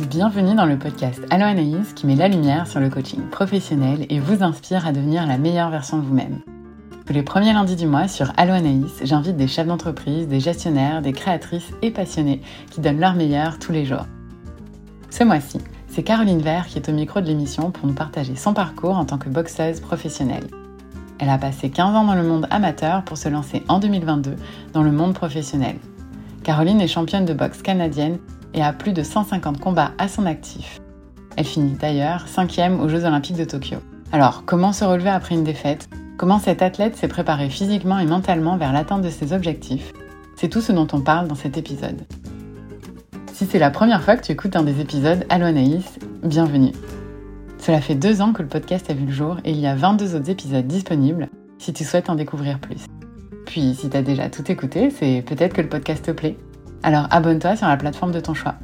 Bienvenue dans le podcast Allo Anaïs qui met la lumière sur le coaching professionnel et vous inspire à devenir la meilleure version de vous-même. Tous les premiers lundis du mois sur Allo Anaïs, j'invite des chefs d'entreprise, des gestionnaires, des créatrices et passionnés qui donnent leur meilleur tous les jours. Ce mois-ci, c'est Caroline Vert qui est au micro de l'émission pour nous partager son parcours en tant que boxeuse professionnelle. Elle a passé 15 ans dans le monde amateur pour se lancer en 2022 dans le monde professionnel. Caroline est championne de boxe canadienne et a plus de 150 combats à son actif. Elle finit d'ailleurs cinquième aux Jeux Olympiques de Tokyo. Alors, comment se relever après une défaite? Comment cette athlète s'est préparée physiquement et mentalement vers l'atteinte de ses objectifs? C'est tout ce dont on parle dans cet épisode. Si c'est la première fois que tu écoutes un des épisodes, Allo Anaïs, bienvenue. Cela fait deux ans que le podcast a vu le jour et il y a 22 autres épisodes disponibles si tu souhaites en découvrir plus. Puis, si tu as déjà tout écouté, c'est peut-être que le podcast te plaît. Alors abonne-toi sur la plateforme de ton choix.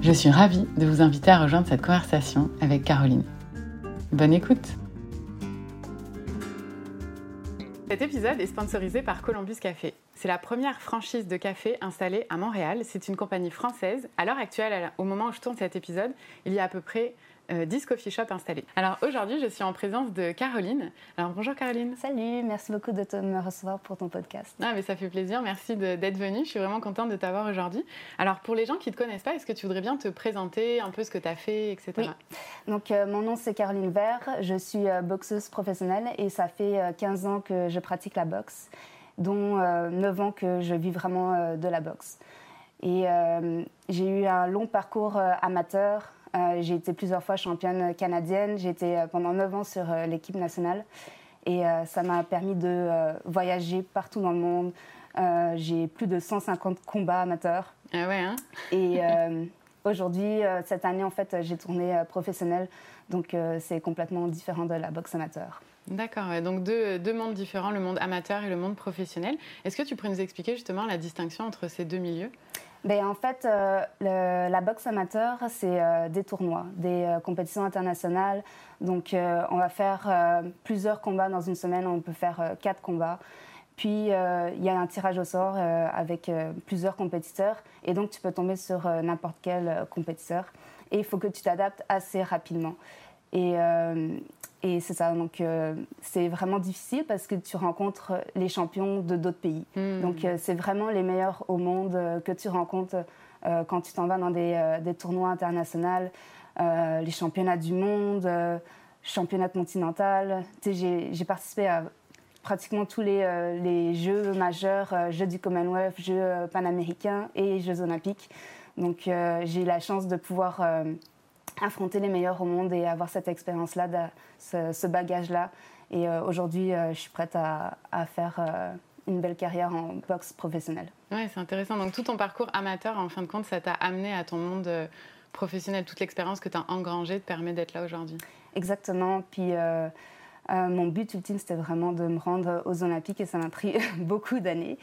Je suis ravie de vous inviter à rejoindre cette conversation avec Caroline. Bonne écoute Cet épisode est sponsorisé par Columbus Café. C'est la première franchise de café installée à Montréal. C'est une compagnie française. À l'heure actuelle, au moment où je tourne cet épisode, il y a à peu près 10 euh, coffee shops installés. Alors aujourd'hui, je suis en présence de Caroline. Alors bonjour Caroline. Salut, merci beaucoup de te, me recevoir pour ton podcast. Ah, mais ça fait plaisir, merci d'être venue. Je suis vraiment contente de t'avoir aujourd'hui. Alors pour les gens qui ne te connaissent pas, est-ce que tu voudrais bien te présenter un peu ce que tu as fait, etc. Oui. Donc euh, mon nom c'est Caroline Vert, je suis euh, boxeuse professionnelle et ça fait 15 ans que je pratique la boxe, dont 9 ans que je vis vraiment de la boxe. Et j'ai eu un long parcours amateur euh, j'ai été plusieurs fois championne canadienne. J'ai été euh, pendant 9 ans sur euh, l'équipe nationale. Et ça m'a permis de voyager partout dans le monde. j'ai plus de 150 combats amateurs. Ah ouais, hein Et aujourd'hui, cette année, en fait, j'ai tourné professionnel. Donc c'est complètement différent de la boxe amateur. D'accord, donc deux, deux, mondes différents, le monde amateur et le monde professionnel. Est-ce que tu pourrais nous expliquer justement la distinction entre ces deux milieux? Ben, en fait, euh, la boxe amateur, c'est euh, des tournois, des euh, compétitions internationales. Donc, on va faire plusieurs combats dans une semaine. On peut faire quatre combats. Puis, il y a un tirage au sort avec plusieurs compétiteurs. Et donc, tu peux tomber sur n'importe quel compétiteur. Et il faut que tu t'adaptes assez rapidement. Et, et c'est ça, donc euh, c'est vraiment difficile parce que tu rencontres les champions de d'autres pays. Hmm. Donc euh, c'est vraiment les meilleurs au monde euh, que tu rencontres quand tu t'en vas dans des, des tournois internationaux, les championnats du monde, championnats continental. J'ai participé à pratiquement tous les, les jeux majeurs, Jeux du Commonwealth, Jeux panaméricains et Jeux olympiques. Donc j'ai eu la chance de pouvoir affronter les meilleurs au monde et avoir cette expérience-là, ce, bagage-là. Et euh, aujourd'hui, euh, je suis prête à, faire euh, une belle carrière en boxe professionnelle. Oui, c'est intéressant. Donc tout ton parcours amateur, en fin de compte, ça t'a amené à ton monde professionnel. Toute l'expérience que tu as engrangée te permet d'être là aujourd'hui. Exactement. Puis mon but ultime, c'était vraiment de me rendre aux Olympiques et ça m'a pris beaucoup d'années.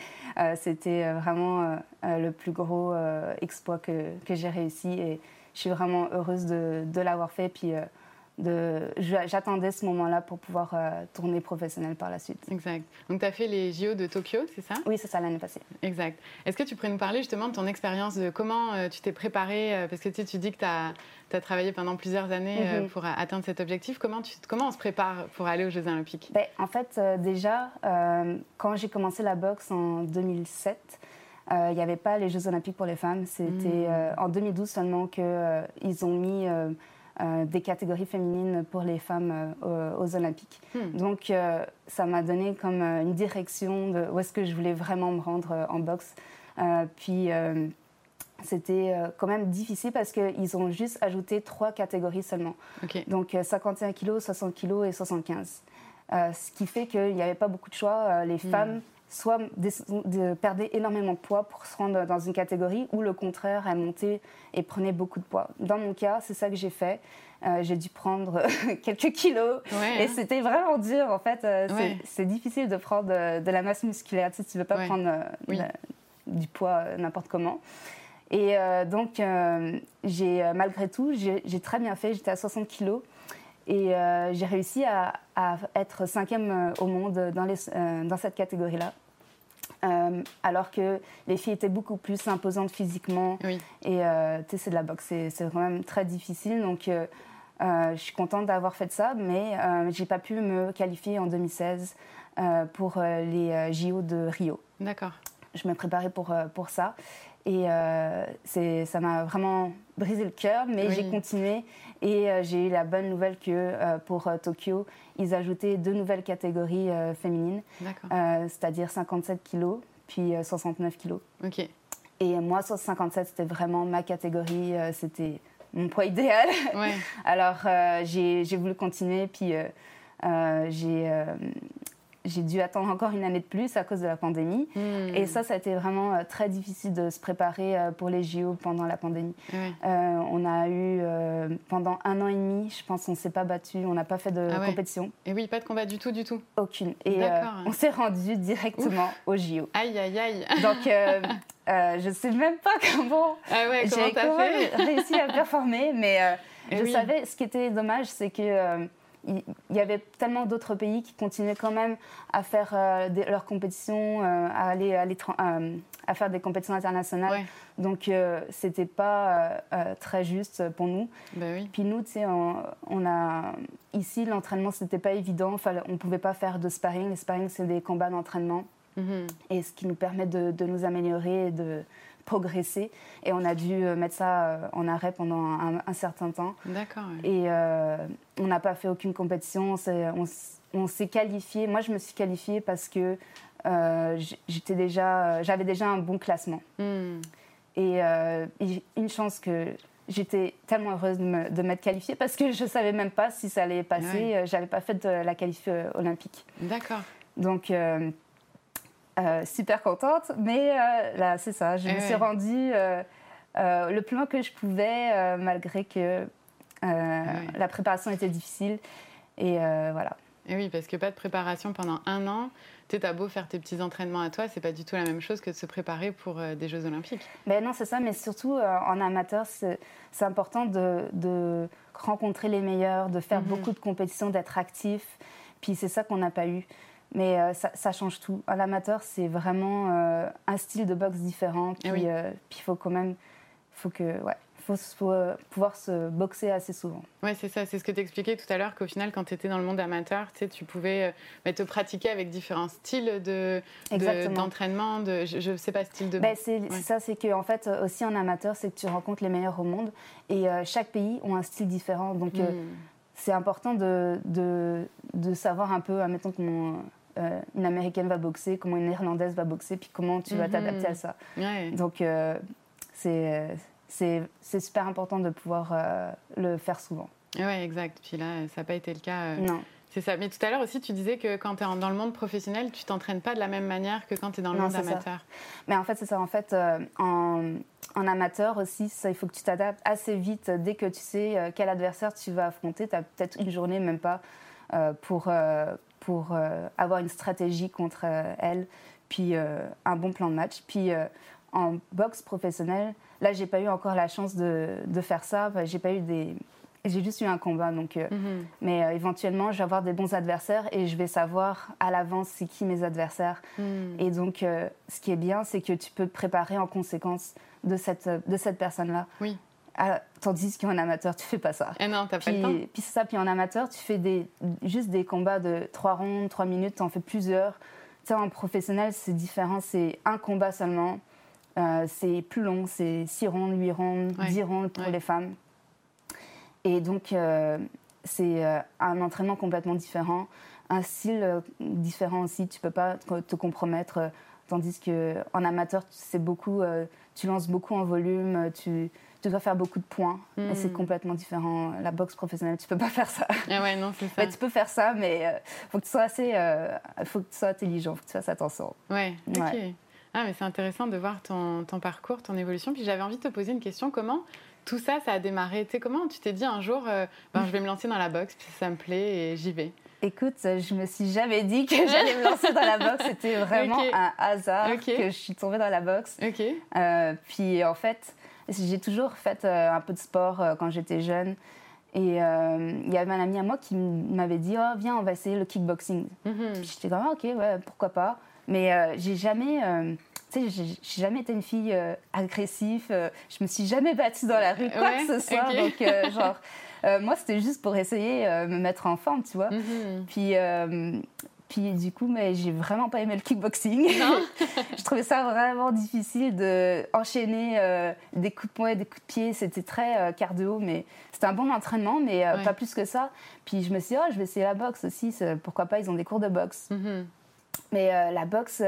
c'était vraiment le plus gros exploit que, que j'ai réussi. Et, je suis vraiment heureuse de, de l'avoir fait. Puis euh, j'attendais ce moment-là pour pouvoir euh, tourner professionnel par la suite. Exact. Donc tu as fait les JO de Tokyo, c'est ça? Oui, c'est ça l'année passée. Exact. Est-ce que tu pourrais nous parler justement de ton expérience, de comment euh, tu t'es préparée Parce que tu, tu dis que tu as, as, travaillé pendant plusieurs années mhm. pour atteindre cet objectif. Comment, tu, comment on se prépare pour aller aux Jeux Olympiques? Ben, En fait, déjà, quand j'ai commencé la boxe en 2007, euh, il n'y avait pas les Jeux Olympiques pour les femmes. C'était hmm. euh, en 2012 seulement qu'ils euh, ont mis des catégories féminines pour les femmes aux Olympiques. Hmm. Donc, ça m'a donné comme une direction de où est-ce que je voulais vraiment me rendre en boxe. puis, c'était quand même difficile parce qu'ils ont juste ajouté trois catégories seulement. Donc, 51 kg, 60 kg et 75. ce qui fait qu'il n'y avait pas beaucoup de choix. les hmm. femmes soit de, perdre énormément de poids pour se rendre dans une catégorie, ou le contraire, elle montait et prenait beaucoup de poids. Dans mon cas, c'est ça que j'ai fait. Euh, j'ai dû prendre quelques kilos et hein. c'était vraiment dur en fait. Euh, c'est difficile de prendre de, la masse musculaire si tu ne veux pas prendre euh, du poids n'importe comment. Et donc, j'ai malgré tout, j'ai très bien fait. J'étais à 60 kilos. Et j'ai réussi à, à, être cinquième au monde dans, les, dans cette catégorie-là. Alors que les filles étaient beaucoup plus imposantes physiquement. Oui. Et tu sais, c'est de la boxe, c'est quand même très difficile. Donc, je suis contente d'avoir fait ça, mais j'ai pas pu me qualifier en 2016 pour les JO de Rio. D'accord. Je me préparais pour, pour ça. Et euh, ça m'a vraiment brisé le cœur, mais j'ai continué et euh, j'ai eu la bonne nouvelle que euh, pour Tokyo, ils ajoutaient deux nouvelles catégories féminines, c'est-à-dire 57 kilos puis 69 kilos. Ok. Et moi, 57, c'était vraiment ma catégorie, c'était mon poids idéal. Ouais. Alors j'ai voulu continuer, puis j'ai j'ai dû attendre encore une année de plus à cause de la pandémie. Hmm. Et ça, ça a été vraiment euh, très difficile de se préparer euh, pour les JO pendant la pandémie. Euh, on a eu, pendant un an et demi, je pense, on ne s'est pas battu, on n'a pas fait de ah compétition. Et oui, pas de combat du tout, du tout Aucune. Et on s'est rendu directement aux JO. Aïe, aïe, aïe. Donc, je ne sais même pas comment, ah ouais, j'ai réussi à performer, mais je savais, ce qui était dommage, c'est que il y avait tellement d'autres pays qui continuaient quand même à faire euh, leurs compétitions, euh, à aller à, euh, à, faire des compétitions internationales. Donc, c'était pas très juste pour nous. Ben oui. Puis nous, tu sais, on, a ici l'entraînement, c'était pas évident. Enfin, on pouvait pas faire de sparring. Les sparring, c'est des combats d'entraînement. Mm-hmm. Et ce qui nous permet de, de nous améliorer et de progresser. Et on a dû euh, mettre ça euh, en arrêt pendant un, certain temps. D'accord. Et euh, on n'a pas fait aucune compétition. On s'est qualifié. Moi, je me suis qualifiée parce que j'étais déjà, j'avais déjà un bon classement. Hmm. Et, une chance que j'étais tellement heureuse de m'être qualifiée parce que je ne savais même pas si ça allait passer. Je J'avais pas fait de la qualif olympique. D'accord. Donc, euh, super contente, mais euh, là, c'est ça, je me suis rendue euh, le plus loin que je pouvais, malgré que la préparation était difficile. Et voilà. Et oui, parce que pas de préparation pendant un an. Tu as beau faire tes petits entraînements à toi, c'est pas du tout la même chose que de se préparer pour des Jeux Olympiques. Ben non, c'est ça, mais surtout en amateur, c'est important de, de, rencontrer les meilleurs, de faire mhm. beaucoup de compétitions, d'être actif. Puis c'est ça qu'on n'a pas eu. Mais euh, ça, change tout. À l'amateur, c'est vraiment euh, un style de boxe différent. Eh puis, euh, puis il faut quand même, faut que, ouais, faut, pouvoir se boxer assez souvent. Oui, c'est ça. C'est ce que tu expliquais tout à l'heure, qu'au final, quand tu étais dans le monde amateur, tu pouvais bah, te pratiquer avec différents styles d'entraînement, de, je ne sais pas, style de... Ben, c'est ça, c'est qu'en en fait, aussi en amateur, c'est que tu rencontres les meilleurs au monde. Et chaque pays a un style différent. Donc, hmm. c'est important de, de, de, savoir un peu, admettons, comment euh, une américaine va boxer, comment une néerlandaise va boxer, puis comment tu vas mhm. t'adapter à ça. Donc, euh, c'est super important de pouvoir euh, le faire souvent. Oui, exact. Puis là, ça n'a pas été le cas. non. C'est ça. Mais tout à l'heure aussi, tu disais que quand tu es dans le monde professionnel, tu t'entraînes pas de la même manière que quand tu es dans le monde amateur. Mais en fait, c'est ça. En fait, en, en, amateur aussi, ça, il faut que tu t'adaptes assez vite. Dès que tu sais quel adversaire tu vas affronter, tu as peut-être une journée, même pas, pour, pour euh, avoir une stratégie contre euh, elle, puis euh, un bon plan de match. Puis en boxe professionnelle, là, j'ai pas eu encore la chance de, de faire ça. J'ai pas eu des, j'ai juste eu un combat, donc. Mhm. Mais éventuellement, je vais avoir des bons adversaires et je vais savoir à l'avance c'est qui mes adversaires. Mhm. Et donc, ce qui est bien, c'est que tu peux te préparer en conséquence de cette de cette personne-là. Oui. Ah, tandis qu'en amateur, tu fais pas ça. Et eh non, t'as pas le temps. Puis c'est ça, puis en amateur, tu fais des, juste des combats de 3 rondes, 3 minutes, tu en fais plusieurs. Tu sais, en professionnel, c'est différent, c'est un combat seulement. Euh, c'est plus long, c'est 6 rondes, 8 rondes, 10 rondes pour les femmes. Et donc, euh, c'est euh, un entraînement complètement différent, un style différent aussi. Tu peux pas te compromettre. tandis qu'en amateur, c'est beaucoup, tu lances beaucoup en volume, tu tu dois faire beaucoup de points. Et c'est hmm. complètement différent. La boxe professionnelle, tu peux pas faire ça. Ah ouais, non, tu peux faire ça, mais euh, faut que tu sois assez, euh, faut que tu sois intelligent, faut que tu fasses attention. Ouais. Ok. Ah, mais c'est intéressant de voir ton, ton, parcours, ton évolution. Puis j'avais envie de te poser une question. Comment tout ça, ça a démarré? Tu comment tu t'es dit un jour, euh, ben, je vais me lancer dans la boxe, puis ça me plaît et j'y vais? Écoute, je me suis jamais dit que j'allais me lancer dans la boxe. C'était vraiment un hasard que je suis tombée dans la boxe. Ok. puis en fait, j'ai toujours fait euh, un peu de sport euh, quand j'étais jeune. Et euh, il y avait un ami à moi qui m'avait dit oh, Viens, on va essayer le kickboxing. Mm-hmm. J'étais comme ah, Ok, ouais, pourquoi pas. Mais j'ai jamais tu sais, j'ai jamais été une fille agressive. je me suis jamais battue dans la rue, quoi que ce soit. Donc, genre, moi, c'était juste pour essayer de me mettre en forme, tu vois. Mm-hmm. Puis, puis du coup, mais j'ai vraiment pas aimé le kickboxing. je trouvais ça vraiment difficile de enchaîner euh, des coups de poing et des coups de pied. C'était très euh, cardio, mais c'était un bon entraînement, mais euh, pas plus que ça. Puis je me suis dit, oh, je vais essayer la boxe aussi. Pourquoi pas Ils ont des cours de boxe. Mm-hmm. Mais la boxe,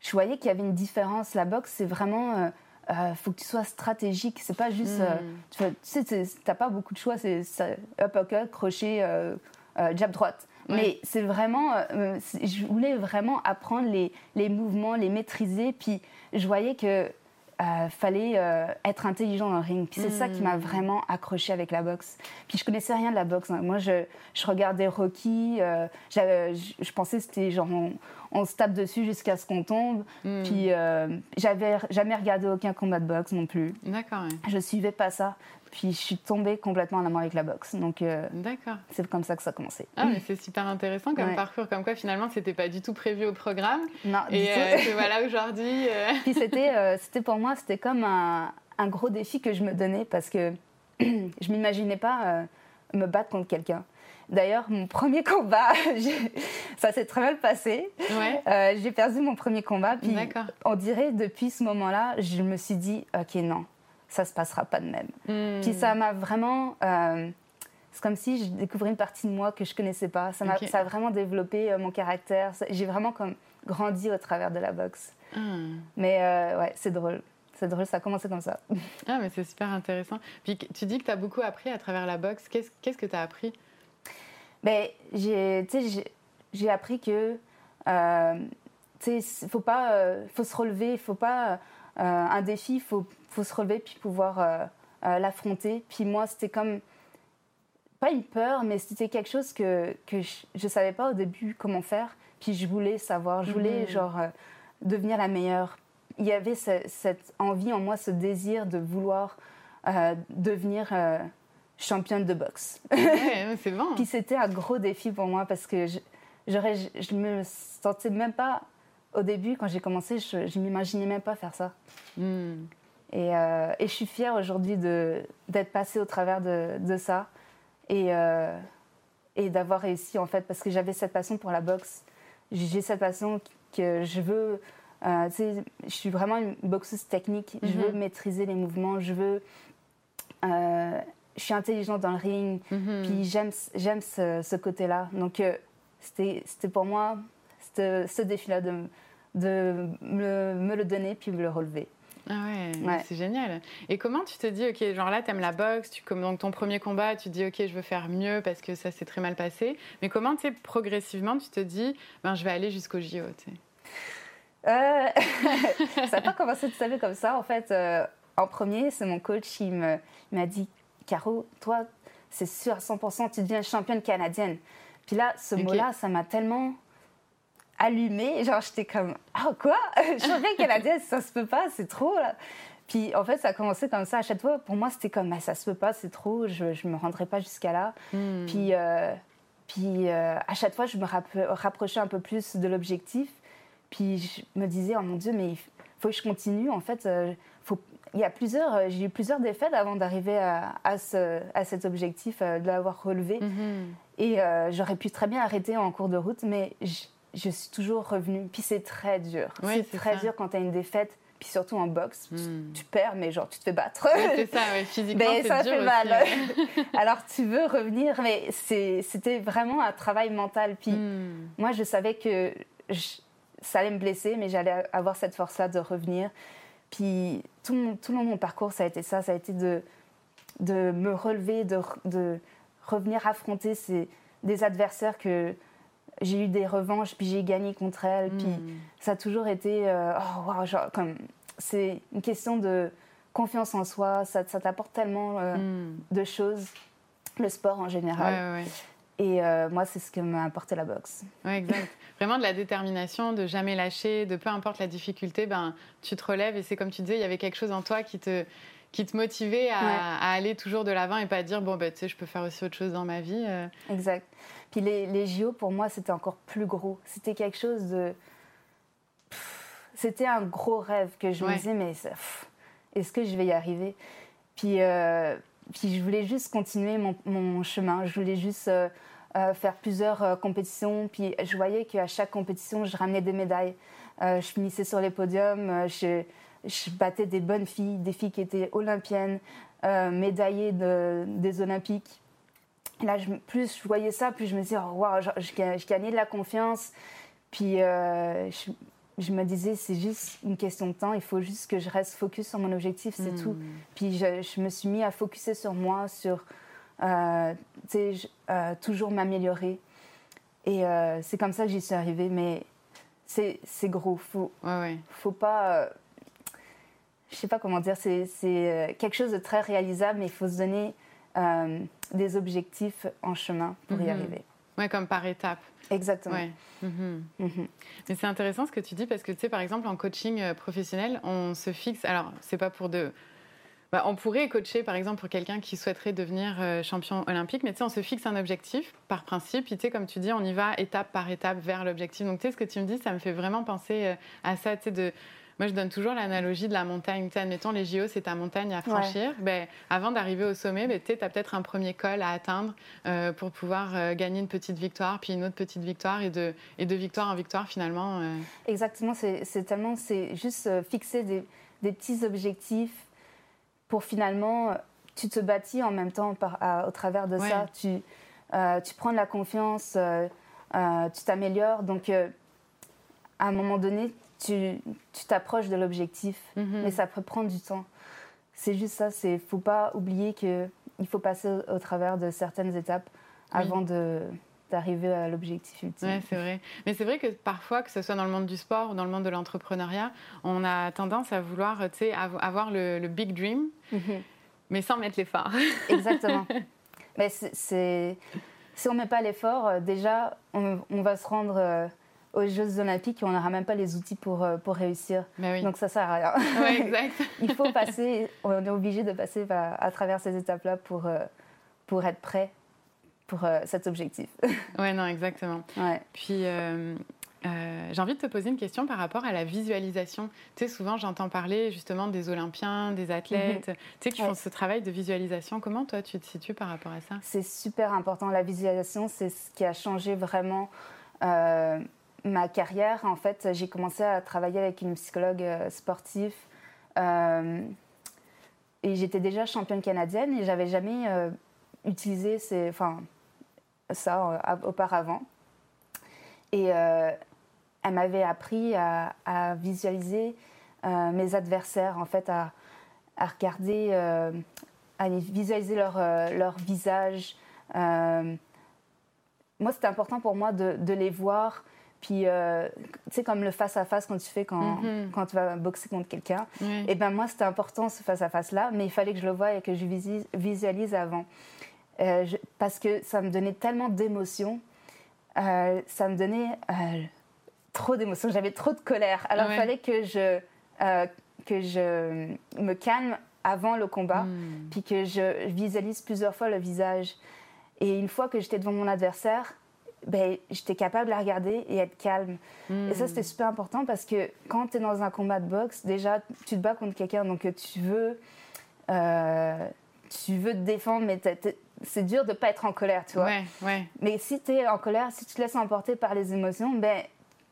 je voyais qu'il y avait une différence. La boxe, c'est vraiment il faut que tu sois stratégique. C'est pas juste. Mm. tu sais, t'as pas beaucoup de choix. C'est uppercut, crochet, jab droite. Mais c'est vraiment, euh, je voulais vraiment apprendre les, les, mouvements, les maîtriser. Puis je voyais que euh, fallait euh, être intelligent dans le ring. Puis c'est ça qui m'a hmm. vraiment accroché avec la boxe. Puis je connaissais rien de la boxe. Hein. Moi, je, je regardais Rocky. je, pensais que c'était genre on, se tape dessus jusqu'à ce qu'on tombe. Hmm. Puis j'avais jamais regardé aucun combat de boxe non plus. D'accord. Je suivais pas ça. Puis je suis tombée complètement en amour avec la boxe. Donc euh, c'est comme ça que ça a commencé. Ah, mais c'est super intéressant comme parcours, comme quoi finalement c'était pas du tout prévu au programme. Non, et euh, voilà aujourd'hui. Euh. Puis c'était, euh, c'était pour moi, c'était comme un, un, gros défi que je me donnais parce que je m'imaginais pas me battre contre quelqu'un. D'ailleurs, mon premier combat, ça s'est très mal passé. Ouais. j'ai perdu mon premier combat. Puis on dirait depuis ce moment-là, je me suis dit, ok, non, ça se passera pas de même. Hmm. Puis ça m'a vraiment. Euh, c'est comme si je découvrais une partie de moi que je connaissais pas. Ça, a, ça a vraiment développé euh, mon caractère. J'ai vraiment comme grandi au travers de la boxe. Hmm. Mais euh, ouais, c'est drôle. C'est drôle, ça a commencé comme ça. Ah, mais c'est super intéressant. Puis tu dis que tu as beaucoup appris à travers la boxe. Qu'est-ce qu'est-ce que tu as appris? Ben, J'ai appris que. il faut pas faut se relever, faut pas un défi, il faut faut se relever puis pouvoir euh, euh, l'affronter. Puis moi, c'était comme pas une peur, mais c'était quelque chose que, que je ne savais pas au début comment faire. Puis je voulais savoir, je voulais mhm. genre euh, devenir la meilleure. Il y avait cette envie en moi, ce désir de vouloir devenir championne de boxe. Ouais, c'est bon. Puis c'était un gros défi pour moi parce que je, je me sentais même pas au début quand j'ai commencé, je, ne m'imaginais même pas faire ça. Hmm. Euh, et, je suis fière aujourd'hui d'être passée au travers de, de ça et, euh, et d'avoir réussi en fait parce que j'avais cette passion pour la boxe. J'ai cette passion que je veux. Euh, je suis vraiment une boxeuse technique. Je veux mhm. maîtriser les mouvements. Je veux. Je suis intelligente dans le ring. Mhm. Puis j'aime j'aime ce, ce côté-là. Donc c'était pour moi ce défi-là de, de me, me, le donner puis me le relever. Ah ouais, c'est génial. Et comment tu te dis, ok, genre là, t'aimes la boxe, tu, comme donc ton premier combat, tu te dis, ok, je veux faire mieux parce que ça s'est très mal passé. Mais comment, tu sais, progressivement, tu te dis, ben, je vais aller jusqu'au JO, tu euh, Ça n'a pas commencé tout à comme ça. En fait, euh, en premier, c'est mon coach qui m'a dit, Caro, toi, c'est sûr à 100%, tu deviens championne canadienne. Puis là, ce mot-là, ça m'a tellement allumé. Genre, j'étais comme, ah, quoi? Je savais qu'elle a dit, ça se peut pas, c'est trop, là. Puis, en fait, ça a commencé comme ça. À chaque fois, pour moi, c'était comme, mais ça se peut pas, c'est trop, je ne me rendrai pas jusqu'à là. Hmm. Puis, euh, puis euh, à chaque fois, je me rapprochais un peu plus de l'objectif. Puis, je me disais, oh mon Dieu, mais il faut que je continue. En fait, euh. Il y a plusieurs, j'ai eu plusieurs défaites avant d'arriver à, à, ce, à, cet objectif, de l'avoir relevé. Hmm. Et j'aurais pu très bien arrêter en cours de route, mais je suis toujours revenue. Puis c'est très dur. c'est très dur quand tu as une défaite. Puis surtout en boxe, hmm. tu, perds, mais genre tu te fais battre. c'est ça, physiquement, c'est ça fait mal. Alors tu veux revenir, mais c'était vraiment un travail mental. Puis hmm. moi, je savais que ça allait me blesser, mais j'allais avoir cette force-là de revenir. Puis tout, tout le long de mon parcours, ça a été ça. Ça a été de, de me relever, de, de revenir affronter ces, des adversaires que j'ai eu des revanches, puis j'ai gagné contre elle. Puis hmm. ça a toujours été. Euh, oh, wow, genre, comme. C'est une question de confiance en soi. Ça, ça t'apporte tellement euh, hmm. de choses, le sport en général. Et euh, moi, c'est ce que m'a apporté la boxe. Oui, exact. Vraiment de la détermination, de jamais lâcher, de peu importe la difficulté, ben, tu te relèves. Et c'est comme tu disais, il y avait quelque chose en toi qui te, qui te motivait à, aller toujours de l'avant et pas dire, bon, ben, tu sais, je peux faire aussi autre chose dans ma vie. Exact. Puis les, les JO, pour moi, c'était encore plus gros. C'était quelque chose de, c'était un gros rêve que je me disais, mais est-ce que je vais y arriver? Puis, puis je voulais juste continuer mon, chemin. Je voulais juste faire plusieurs compétitions. Puis je voyais qu'à chaque compétition, je ramenais des médailles. je finissais sur les podiums. je, je battais des bonnes filles, des filles qui étaient olympiennes, médaillées de, des Olympiques là, je, plus je voyais ça, plus je me disais, oh, je, je, gagnais de la confiance. Puis euh, je, me disais, c'est juste une question de temps, il faut juste que je reste focus sur mon objectif, c'est tout. Hmm. Puis je, me suis mis à focuser sur moi, sur euh, euh, toujours m'améliorer. Et c'est comme ça que j'y suis arrivée. Mais c'est gros, faut, ouais, faut pas. je sais pas comment dire, c'est quelque chose de très réalisable, mais il faut se donner des objectifs en chemin pour y mhm. arriver. Ouais, comme par étapes. Exactement. Mhm. Mhm. Mais c'est intéressant ce que tu dis parce que tu sais, par exemple, en coaching euh, professionnel, on se fixe. Alors, c'est pas pour de. Bah, on pourrait coacher, par exemple, pour quelqu'un qui souhaiterait devenir euh, champion olympique, mais tu sais, on se fixe un objectif par principe. Puis, tu sais, comme tu dis, on y va étape par étape vers l'objectif. Donc, tu sais, ce que tu me dis, ça me fait vraiment penser euh, à ça, tu sais, de moi, je donne toujours l'analogie de la montagne. Tu admettons, les JO, c'est ta montagne à franchir. Ben, avant d'arriver au sommet, ben, tu as peut-être un premier col à atteindre euh, pour pouvoir euh, gagner une petite victoire, puis une autre petite victoire, et de, et de victoire en victoire, finalement. Euh. Exactement. C'est tellement, c'est juste fixer des, des, petits objectifs pour finalement, tu te bâtis en même temps par, au travers de ça. Tu, tu prends de la confiance, tu t'améliores. Donc, à un moment donné, tu t'approches de l'objectif, mhm. mais ça peut prendre du temps. C'est juste ça, il ne faut pas oublier qu'il faut passer au, travers de certaines étapes avant de d'arriver à l'objectif ultime. Oui, c'est vrai. Mais c'est vrai que parfois, que ce soit dans le monde du sport ou dans le monde de l'entrepreneuriat, on a tendance à vouloir avoir le, big dream, mhm. mais sans mettre l'effort. Exactement. mais c'est, si on ne met pas l'effort, euh, déjà, on, on, va se rendre euh, aux Jeux Olympiques on n'aura même pas les outils pour, euh, pour réussir. Donc ça sert à rien. exact. Il faut passer, on est obligé de passer à, travers ces étapes-là pour, euh, pour être prêt pour euh, cet objectif. Oui, non, exactement. Ouais. Puis. j'ai envie de te poser une question par rapport à la visualisation. Tu sais, souvent j'entends parler justement des Olympiens, des athlètes, mhm. tu sais, qui font ce travail de visualisation. Comment toi tu te situes par rapport à ça? C'est super important. La visualisation, c'est ce qui a changé vraiment ma carrière, en fait, j'ai commencé à travailler avec une psychologue euh, sportive. Euh, et j'étais déjà championne canadienne et j'avais jamais euh, utilisé enfin, ça auparavant. Et elle m'avait appris à, visualiser mes adversaires, en fait, à, regarder, à visualiser leur, leur visage. moi, c'était important pour moi de les voir puis, euh, tu sais, comme le face-à-face quand tu fais quand, mhm. quand tu vas boxer contre quelqu'un. Et eh ben moi, c'était important ce face-à-face-là, mais il fallait que je le voie et que je visualise avant. Euh, parce que ça me donnait tellement d'émotions. Euh, ça me donnait trop d'émotions. J'avais trop de colère. Alors, il fallait que je, que je me calme avant le combat, hmm. puis que je visualise plusieurs fois le visage. Et une fois que j'étais devant mon adversaire, ben, j'étais capable de la regarder et être calme. Et ça, c'était super important parce que quand tu es dans un combat de boxe, déjà, tu te bats contre quelqu'un, donc tu veux, euh, tu veux te défendre, mais c'est dur de ne pas être en colère, tu vois. Ouais, ouais. Mais si tu es en colère, si tu te laisses emporter par les émotions, ben,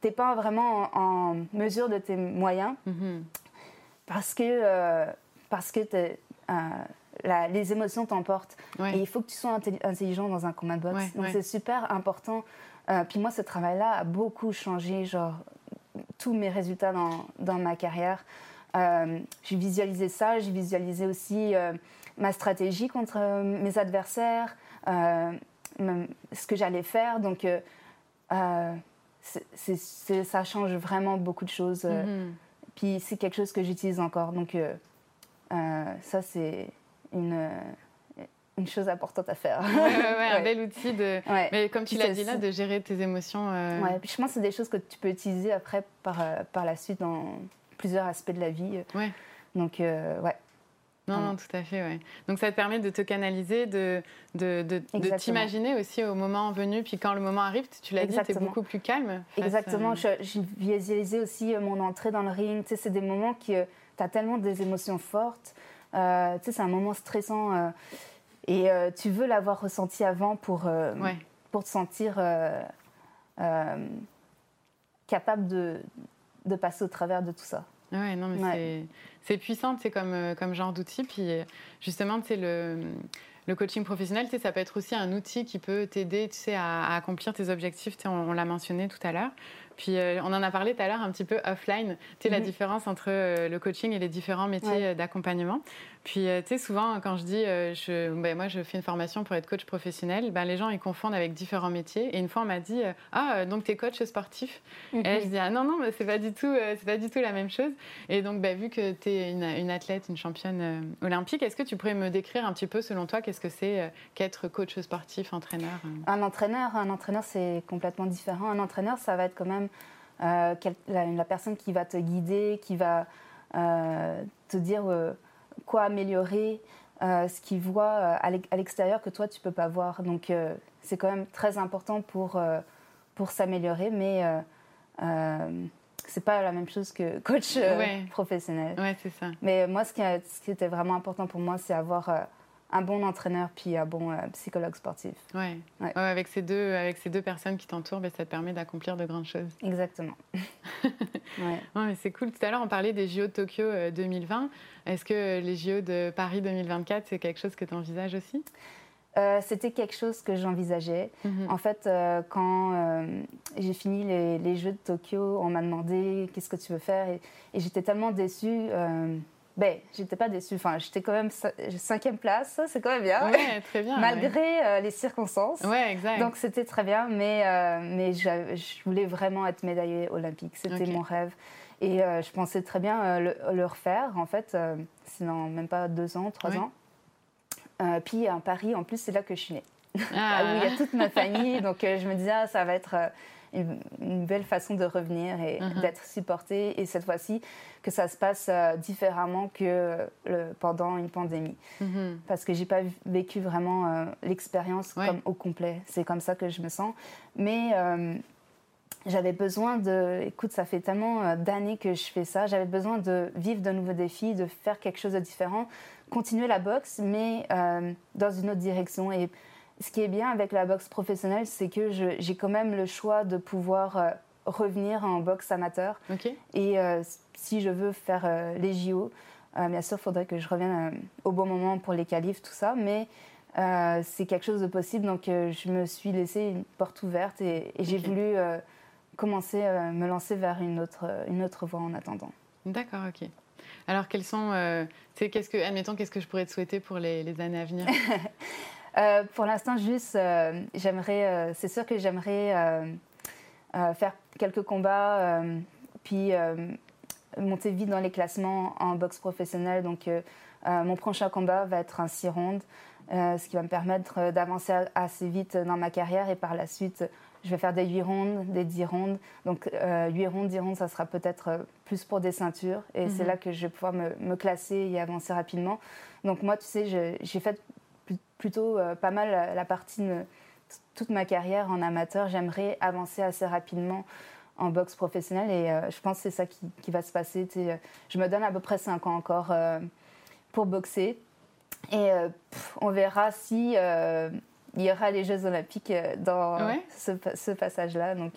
tu n'es pas vraiment en, mesure de tes moyens mm-hmm. parce que, euh, parce que euh, les émotions t'emportent. Et il faut que tu sois intelligent dans un combat de boxe. Donc c'est super important. Euh, puis moi, ce travail-là a beaucoup changé, genre, tous mes résultats dans, dans ma carrière. Euh, j'ai visualisé ça, j'ai visualisé aussi euh, ma stratégie contre mes adversaires, ce que j'allais faire. Donc, ça change vraiment beaucoup de choses. Mm-hmm. Puis c'est quelque chose que j'utilise encore. Donc, ça, c'est une, une chose importante à faire. Ouais, un bel outil de. Mais comme tu l'as dit là, de gérer tes émotions. Euh... Ouais, puis je pense que c'est des choses que tu peux utiliser après par, euh, par la suite dans plusieurs aspects de la vie. Ouais. Donc, euh, ouais. Non, non, tout à fait, ouais. Donc ça te permet de te canaliser, de, de, de, de t'imaginer aussi au moment venu, puis quand le moment arrive, tu l'as dit, tu es beaucoup plus calme. Exactement, je, je visualisais aussi mon entrée dans le ring, tu sais, c'est des moments qui, tu as tellement des émotions fortes, euh, tu sais, c'est un moment stressant euh, et euh, tu veux l'avoir ressenti avant pour, pour te sentir capable de, de passer au travers de tout ça. Ouais, non, mais c'est puissant, c'est comme, comme genre d'outil. Puis justement, c'est le, le coaching professionnel, ça peut être aussi un outil qui peut t'aider, tu sais, à, accomplir tes objectifs. On, on l'a mentionné tout à l'heure. Puis euh, on en a parlé tout à l'heure un petit peu offline, tu sais, la mhm. différence entre euh, le coaching et les différents métiers euh, d'accompagnement. Puis tu sais, souvent quand je dis, je, ben, moi je fais une formation pour être coach professionnel, ben, les gens ils confondent avec différents métiers. Et une fois on m'a dit, ah donc tu es coach sportif. Et là, je dis, ah non, non, mais c'est pas, du tout, c'est pas du tout la même chose. Et donc ben, vu que tu es une, athlète, une championne olympique, est-ce que tu pourrais me décrire un petit peu selon toi qu'est-ce que c'est qu'être coach sportif, entraîneur Un entraîneur, un entraîneur c'est complètement différent. Un entraîneur ça va être quand même euh, la, personne qui va te guider, qui va euh, te dire euh, quoi améliorer, ce qu'il voit à l'extérieur que toi tu peux pas voir. Donc c'est quand même très important pour, pour s'améliorer, mais c'est pas la même chose que coach professionnel. Ouais, c'est ça. Mais moi, ce qui, ce qui, était vraiment important pour moi, c'est avoir un bon entraîneur puis un bon euh, psychologue sportif. Ouais. ouais. avec, ces deux, avec ces deux personnes qui t'entourent, ben, ça te permet d'accomplir de grandes choses. Exactement. ouais. c'est cool. Tout à l'heure, on parlait des JO de Tokyo 2020. Euh, Est-ce que les JO de Paris 2024, c'est quelque chose que tu envisages aussi? Euh, c'était quelque chose que j'envisageais. Mhm. En fait, quand j'ai fini les, les, Jeux de Tokyo, on m'a demandé qu'est-ce que tu veux faire? Et, et j'étais tellement déçue ben, j'étais pas déçue. Enfin, j'étais quand même cinquième place, c'est quand même bien. Ouais, très bien. Malgré euh, les circonstances. Ouais, exact. Donc c'était très bien, mais, euh, mais je voulais vraiment être médaillée olympique. C'était mon rêve. Et euh, je pensais très bien le, refaire, en fait, dans même pas deux ans, trois ans. puis à Paris, en plus, c'est là que je suis née. Ah. où il y a toute ma famille. donc je me disais, ah, ça va être une, belle façon de revenir et uh-huh. d'être supporté. Et cette fois-ci, que ça se passe euh, différemment que le, pendant une pandémie. Uh-huh. Parce que j'ai pas vécu vraiment euh, l'expérience comme au complet. C'est comme ça que je me sens. Mais euh, j'avais besoin de. Écoute, ça fait tellement d'années que je fais ça. J'avais besoin de vivre de nouveaux défis, de faire quelque chose de différent, continuer la boxe, mais dans une autre direction. Et ce qui est bien avec la boxe professionnelle, c'est que j'ai quand même le choix de pouvoir euh, revenir en boxe amateur. Et euh, si je veux faire euh, les JO, bien sûr, il faudrait que je revienne au bon moment pour les qualifs, tout ça. Mais c'est quelque chose de possible. Donc, je me suis laissé une porte ouverte et, j'ai voulu commencer à me lancer vers une autre, une autre voie en attendant. D'accord, ok. Alors, quels sont, qu'est-ce que, admettons, qu'est-ce que je pourrais te souhaiter pour les, les années à venir? Euh, pour l'instant, juste, euh, j'aimerais, euh, c'est sûr que j'aimerais faire quelques combats, puis monter vite dans les classements en boxe professionnelle. Donc, mon prochain combat va être un 6 rondes, ce qui va me permettre d'avancer assez vite dans ma carrière et par la suite, je vais faire des 8 rondes, des 10 rondes. Donc, 8 rondes, 10 rondes, ça sera peut-être plus pour des ceintures. Et c'est mhm. là que je vais pouvoir me, me, classer et avancer rapidement. Donc, moi, tu sais, j'ai fait plutôt euh, pas mal la, partie de toute ma carrière en amateur. J'aimerais avancer assez rapidement en boxe professionnelle et euh, je pense que c'est ça qui, va se passer. je me donne à peu près 5 ans encore euh, pour boxer et on verra si il y aura les Jeux Olympiques dans ce, passage-là. Donc,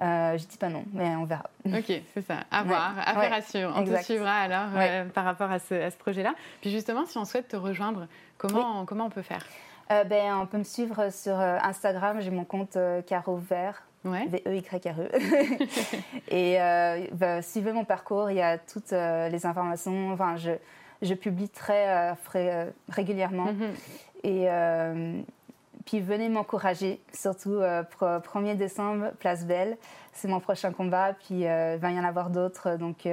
je dis pas non, mais on verra. Ok, c'est ça. À voir, à à suivre. On te suivra alors par rapport à ce, à ce projet-là. Puis justement, si on souhaite te rejoindre Comment, comment on peut faire? Euh, ben, On peut me suivre sur euh, Instagram. J'ai mon compte euh, Caro Vert. Ouais. V-E-Y-R-E. E. et ben, suivez mon parcours. Il y a toutes les informations. Enfin, je, je publie très régulièrement. Mhm. Et puis venez m'encourager, surtout 1er décembre, Place Belle. C'est mon prochain combat. Puis il va y en avoir d'autres. Donc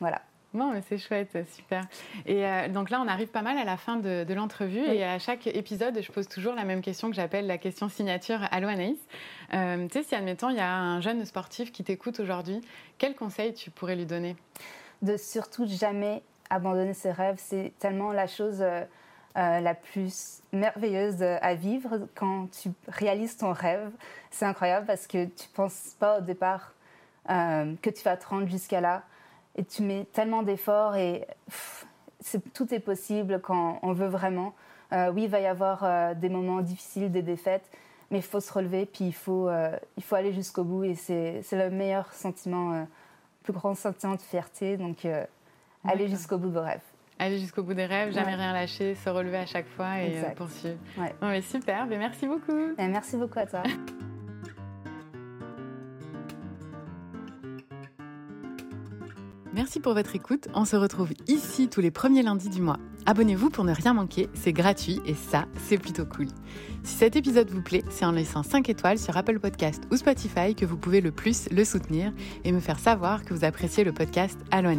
voilà. Bon, c'est chouette, super. Et euh, donc là, on arrive pas mal à la fin de, l'entrevue. Et à chaque épisode, je pose toujours la même question que j'appelle la question signature Allô Anaïs. Euh, tu sais, si admettons, il y a un jeune sportif qui t'écoute aujourd'hui, quel conseil tu pourrais lui donner? De surtout jamais abandonner ses rêves, c'est tellement la chose la plus merveilleuse à vivre quand tu réalises ton rêve. C'est incroyable parce que tu ne penses pas au départ que tu vas te rendre jusqu'à là et tu mets tellement d'efforts et tout est possible quand on veut vraiment. Euh, oui, il va y avoir euh, des moments difficiles, des défaites, mais il faut se relever, puis il faut, euh, il faut aller jusqu'au bout. Et c'est le meilleur sentiment, le plus grand sentiment de fierté. Donc, aller jusqu'au bout de vos rêves. Aller jusqu'au bout des rêves, jamais rien lâcher, se relever à chaque fois et poursuivre. Ouais. mais super, mais merci beaucoup. Et merci beaucoup à toi. Merci pour votre écoute. On se retrouve ici tous les premiers lundis du mois. Abonnez-vous pour ne rien manquer, c'est gratuit et ça, c'est plutôt cool. Si cet épisode vous plaît, c'est en laissant 5 étoiles sur Apple Podcast ou Spotify que vous pouvez le plus le soutenir et me faire savoir que vous appréciez le podcast Allo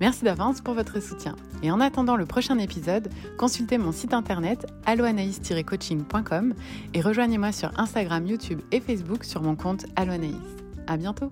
Merci d'avance pour votre soutien. Et en attendant le prochain épisode, consultez mon site internet alloanaïs-coaching.com et rejoignez-moi sur Instagram, YouTube et Facebook sur mon compte Alloanaïs. À bientôt!